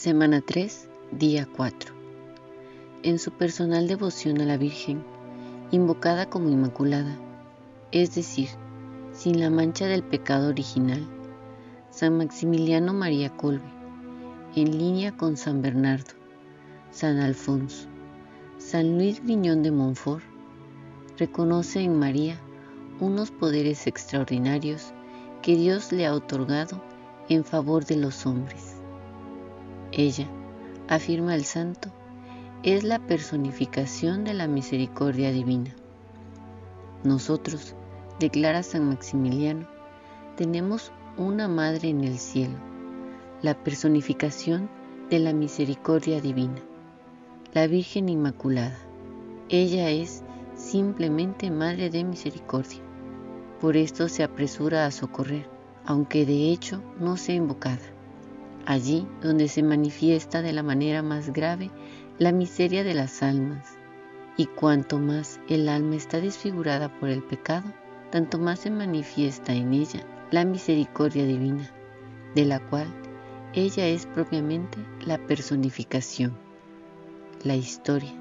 Semana 3, día 4. En su personal devoción a la Virgen, invocada como Inmaculada, es decir, sin la mancha del pecado original, San Maximiliano María Colbe, en línea con San Bernardo, San Alfonso, San Luis Griñón de Montfort, reconoce en María unos poderes extraordinarios que Dios le ha otorgado en favor de los hombres. Ella, afirma el santo, es la personificación de la misericordia divina. Nosotros, declara San Maximiliano, tenemos una madre en el cielo, la personificación de la misericordia divina, la Virgen Inmaculada. Ella es simplemente Madre de Misericordia. Por esto se apresura a socorrer, aunque de hecho no sea invocada allí donde se manifiesta de la manera más grave la miseria de las almas, y cuanto más el alma está desfigurada por el pecado, tanto más se manifiesta en ella la misericordia divina, de la cual ella es propiamente la personificación. La historia,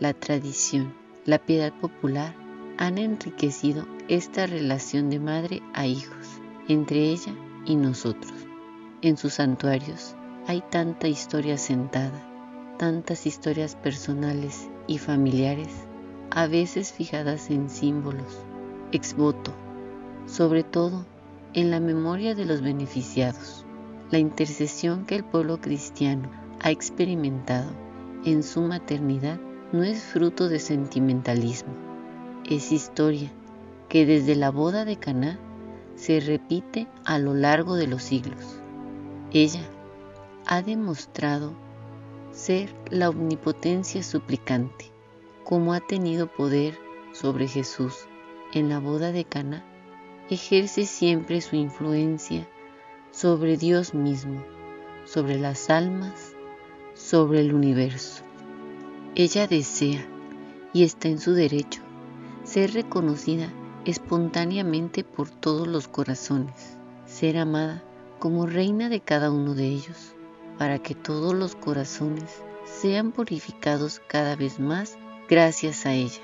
la tradición, la piedad popular han enriquecido esta relación de madre a hijos entre ella y nosotros. En sus santuarios hay tanta historia sentada, tantas historias personales y familiares, a veces fijadas en símbolos, exvoto, sobre todo en la memoria de los beneficiados, la intercesión que el pueblo cristiano ha experimentado en su maternidad no es fruto de sentimentalismo, es historia que desde la boda de Caná se repite a lo largo de los siglos. Ella ha demostrado ser la omnipotencia suplicante, como ha tenido poder sobre Jesús en la boda de Cana, ejerce siempre su influencia sobre Dios mismo, sobre las almas, sobre el universo. Ella desea, y está en su derecho, ser reconocida espontáneamente por todos los corazones, ser amada como reina de cada uno de ellos, para que todos los corazones sean purificados cada vez más gracias a ella,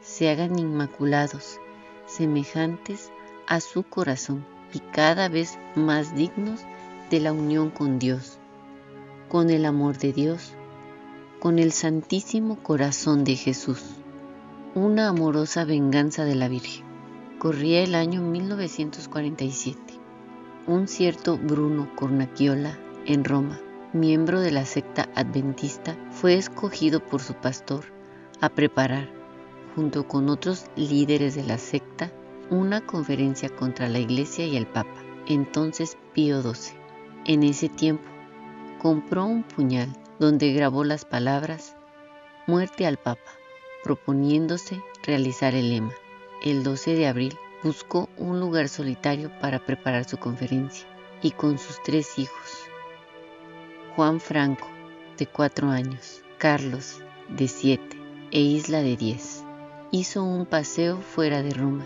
se hagan inmaculados, semejantes a su corazón y cada vez más dignos de la unión con Dios, con el amor de Dios, con el Santísimo Corazón de Jesús. Una amorosa venganza de la Virgen. Corría el año 1947 un cierto Bruno Cornacchiola en Roma, miembro de la secta adventista, fue escogido por su pastor a preparar, junto con otros líderes de la secta, una conferencia contra la Iglesia y el Papa, entonces Pío XII. En ese tiempo, compró un puñal donde grabó las palabras Muerte al Papa, proponiéndose realizar el lema. El 12 de abril buscó un lugar solitario para preparar su conferencia y con sus tres hijos, Juan Franco, de cuatro años, Carlos, de siete, e Isla, de diez, hizo un paseo fuera de Roma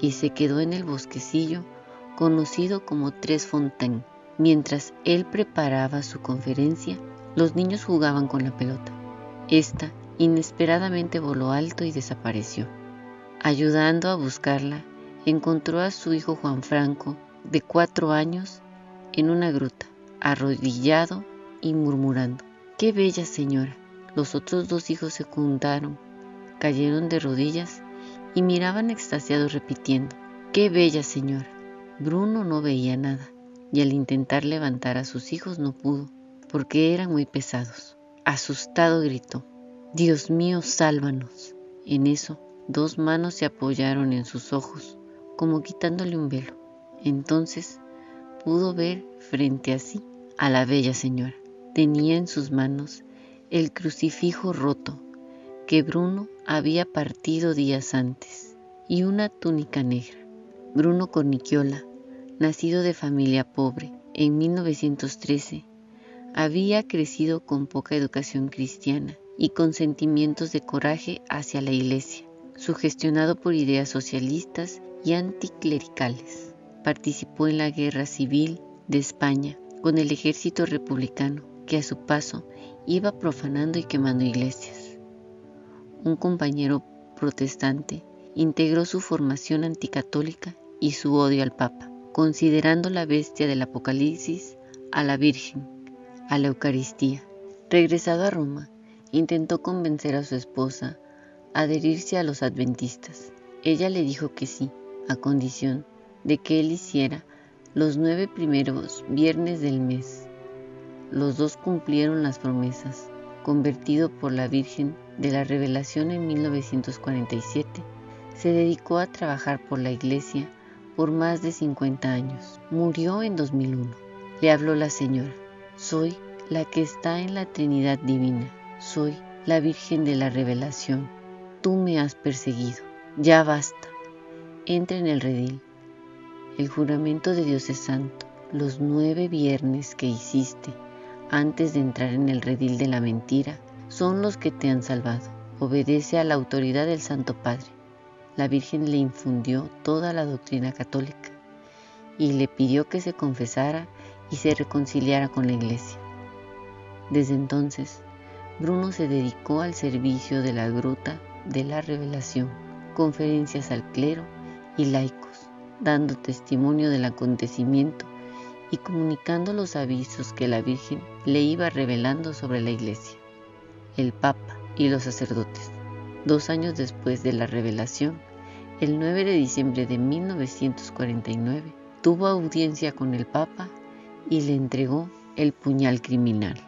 y se quedó en el bosquecillo conocido como Tres Fontaines. Mientras él preparaba su conferencia, los niños jugaban con la pelota. Esta inesperadamente voló alto y desapareció. Ayudando a buscarla, encontró a su hijo Juan Franco, de cuatro años, en una gruta, arrodillado y murmurando. ¡Qué bella señora! Los otros dos hijos se juntaron, cayeron de rodillas y miraban extasiados repitiendo, ¡qué bella señora! Bruno no veía nada y al intentar levantar a sus hijos no pudo, porque eran muy pesados. Asustado gritó, Dios mío, sálvanos. En eso, dos manos se apoyaron en sus ojos como quitándole un velo. Entonces pudo ver frente a sí a la bella señora. Tenía en sus manos el crucifijo roto que Bruno había partido días antes y una túnica negra. Bruno Cornichiola, nacido de familia pobre en 1913, había crecido con poca educación cristiana y con sentimientos de coraje hacia la iglesia, sugestionado por ideas socialistas anticlericales. Participó en la Guerra Civil de España con el ejército republicano que a su paso iba profanando y quemando iglesias. Un compañero protestante integró su formación anticatólica y su odio al Papa, considerando la bestia del Apocalipsis a la Virgen, a la Eucaristía. Regresado a Roma, intentó convencer a su esposa a adherirse a los adventistas. Ella le dijo que sí, a condición de que él hiciera los nueve primeros viernes del mes. Los dos cumplieron las promesas. Convertido por la Virgen de la Revelación en 1947, se dedicó a trabajar por la Iglesia por más de 50 años. Murió en 2001. Le habló la Señora. Soy la que está en la Trinidad Divina. Soy la Virgen de la Revelación. Tú me has perseguido. Ya basta. Entra en el redil. El juramento de Dios es santo. Los nueve viernes que hiciste antes de entrar en el redil de la mentira son los que te han salvado. Obedece a la autoridad del Santo Padre. La Virgen le infundió toda la doctrina católica y le pidió que se confesara y se reconciliara con la Iglesia. Desde entonces, Bruno se dedicó al servicio de la gruta de la revelación, conferencias al clero y laicos, dando testimonio del acontecimiento y comunicando los avisos que la Virgen le iba revelando sobre la Iglesia, el Papa y los sacerdotes. Dos años después de la revelación, el 9 de diciembre de 1949, tuvo audiencia con el Papa y le entregó el puñal criminal.